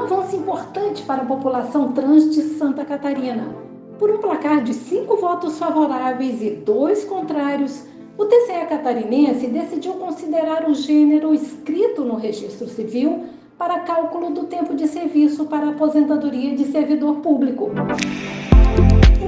um avanço importante para a população trans de Santa Catarina. Por um placar de cinco votos favoráveis e dois contrários, o TCE catarinense decidiu considerar o gênero escrito no registro civil para cálculo do tempo de serviço para aposentadoria de servidor público.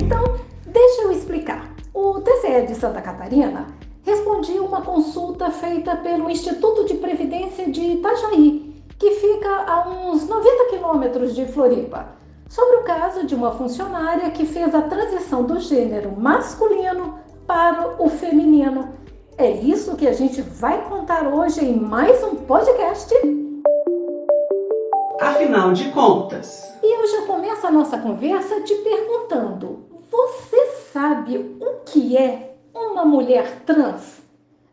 Então, deixa eu explicar. O TCE de Santa Catarina respondia uma consulta feita pelo Instituto de Previdência de Itajaí, que fica a uns 90 quilômetros de Floripa, sobre o caso de uma funcionária que fez a transição do gênero masculino para o feminino. É isso que a gente vai contar hoje em mais um podcast. Afinal de contas. E eu já começo a nossa conversa te perguntando: você sabe o que é uma mulher trans?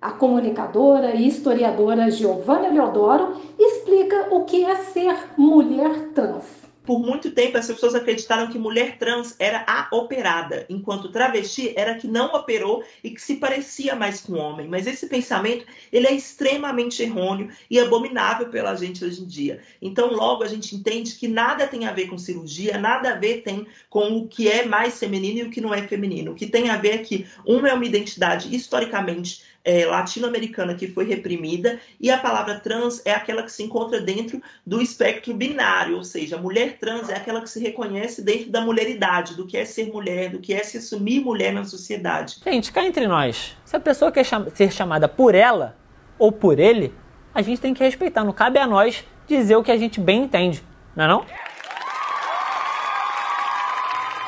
A comunicadora e historiadora Giovanna Leodoro explica o que é ser mulher trans por muito tempo as pessoas acreditaram que mulher trans era a operada, enquanto travesti era a que não operou e que se parecia mais com homem. Mas esse pensamento ele é extremamente errôneo e abominável pela gente hoje em dia. Então logo a gente entende que nada tem a ver com cirurgia, nada a ver tem com o que é mais feminino e o que não é feminino. O que tem a ver é que uma é uma identidade historicamente é, latino-americana que foi reprimida, e a palavra trans é aquela que se encontra dentro do espectro binário, ou seja, a mulher trans é aquela que se reconhece dentro da mulheridade, do que é ser mulher, do que é se assumir mulher na sociedade. Gente, cá entre nós, se a pessoa quer ser chamada por ela ou por ele, a gente tem que respeitar, não cabe a nós dizer o que a gente bem entende, não é não?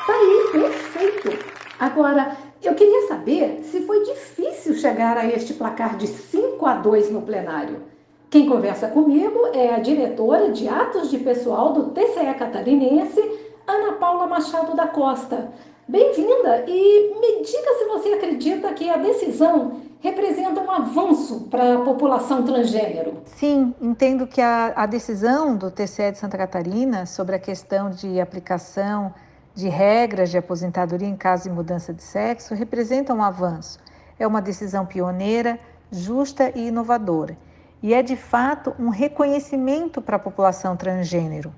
Tá aí, perfeito. Agora, eu queria saber se foi difícil chegar a este placar de 5 a 2 no plenário. Quem conversa comigo é a diretora de atos de pessoal do TCE catarinense, Ana Paula Machado da Costa. Bem-vinda e me diga se você acredita que a decisão representa um avanço para a população transgênero. Sim, entendo que a, a decisão do TCE de Santa Catarina sobre a questão de aplicação de regras de aposentadoria em caso de mudança de sexo representa um avanço. É uma decisão pioneira, justa e inovadora. E é de fato um reconhecimento para a população transgênero.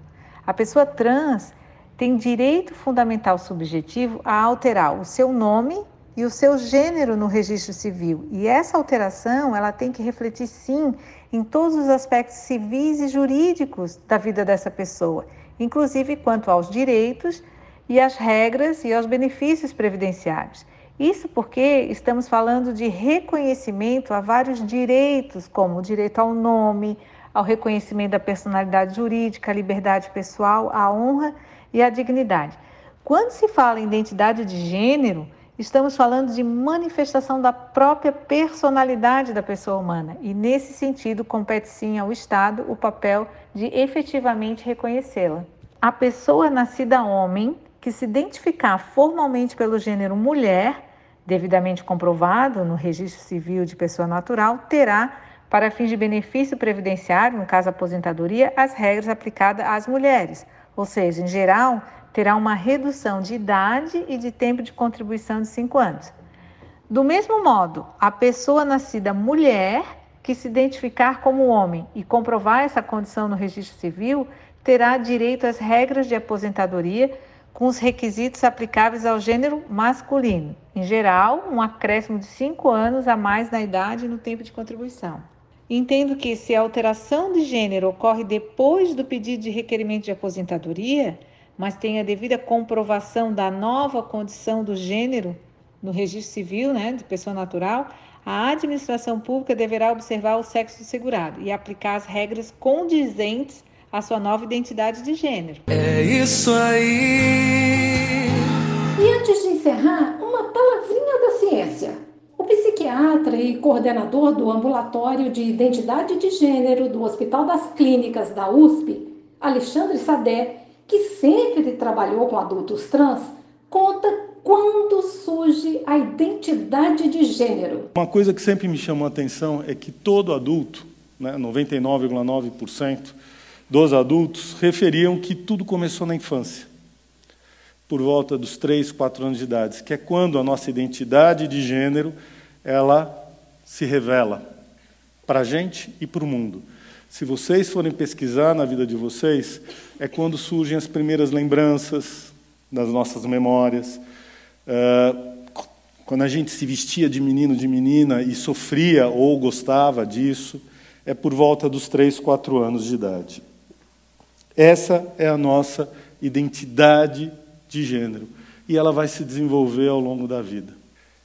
A pessoa trans tem direito fundamental subjetivo a alterar o seu nome e o seu gênero no registro civil. E essa alteração, ela tem que refletir sim em todos os aspectos civis e jurídicos da vida dessa pessoa, inclusive quanto aos direitos e as regras e aos benefícios previdenciários. Isso porque estamos falando de reconhecimento a vários direitos, como o direito ao nome, ao reconhecimento da personalidade jurídica, a liberdade pessoal, a honra e a dignidade. Quando se fala em identidade de gênero, estamos falando de manifestação da própria personalidade da pessoa humana e, nesse sentido, compete sim ao Estado o papel de efetivamente reconhecê-la. A pessoa nascida homem que se identificar formalmente pelo gênero mulher, devidamente comprovado no registro civil de pessoa natural, terá, para fins de benefício previdenciário, no caso aposentadoria, as regras aplicadas às mulheres, ou seja, em geral, terá uma redução de idade e de tempo de contribuição de 5 anos. Do mesmo modo, a pessoa nascida mulher que se identificar como homem e comprovar essa condição no registro civil terá direito às regras de aposentadoria com os requisitos aplicáveis ao gênero masculino. Em geral, um acréscimo de 5 anos a mais na idade e no tempo de contribuição. Entendo que, se a alteração de gênero ocorre depois do pedido de requerimento de aposentadoria, mas tem a devida comprovação da nova condição do gênero no registro civil, né, de pessoa natural, a administração pública deverá observar o sexo do segurado e aplicar as regras condizentes a sua nova identidade de gênero. É isso aí. E antes de encerrar, uma palavrinha da ciência. O psiquiatra e coordenador do ambulatório de identidade de gênero do Hospital das Clínicas da USP, Alexandre Sadé, que sempre trabalhou com adultos trans, conta quando surge a identidade de gênero. Uma coisa que sempre me chamou a atenção é que todo adulto, né, 99,9%, dos adultos referiam que tudo começou na infância, por volta dos 3, 4 anos de idade, que é quando a nossa identidade de gênero ela se revela para a gente e para o mundo. Se vocês forem pesquisar na vida de vocês, é quando surgem as primeiras lembranças das nossas memórias. Uh, quando a gente se vestia de menino, de menina e sofria ou gostava disso, é por volta dos três, quatro anos de idade. Essa é a nossa identidade de gênero. E ela vai se desenvolver ao longo da vida.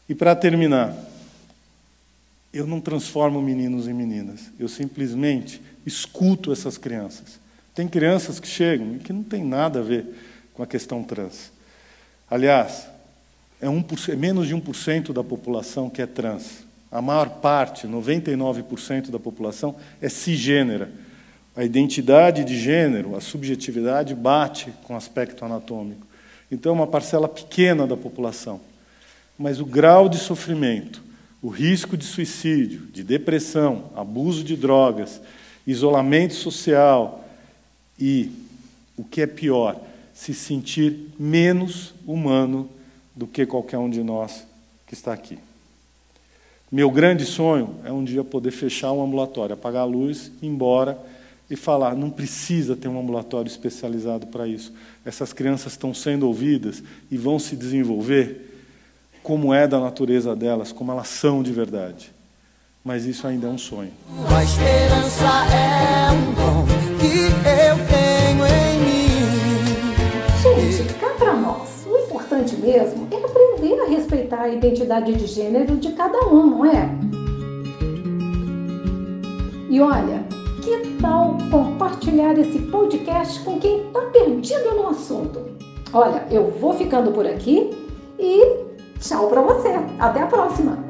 E para terminar, eu não transformo meninos em meninas. Eu simplesmente escuto essas crianças. Tem crianças que chegam e que não tem nada a ver com a questão trans. Aliás, é, um, é menos de 1% da população que é trans. A maior parte, 99% da população, é cisgênera. A identidade de gênero, a subjetividade, bate com o aspecto anatômico. Então, é uma parcela pequena da população. Mas o grau de sofrimento, o risco de suicídio, de depressão, abuso de drogas, isolamento social e, o que é pior, se sentir menos humano do que qualquer um de nós que está aqui. Meu grande sonho é um dia poder fechar um ambulatório, apagar a luz, ir embora e falar: não precisa ter um ambulatório especializado para isso. Essas crianças estão sendo ouvidas e vão se desenvolver como é da natureza delas, como elas são de verdade. Mas isso ainda é um sonho. A esperança é um dom que eu tenho em mim. Gente, cá para nós, o importante mesmo é aprender a respeitar a identidade de gênero de cada um, não é? E olha, que tal compartilhar esse podcast com quem está perdido no assunto? Olha, eu vou ficando por aqui e tchau para você. Até a próxima!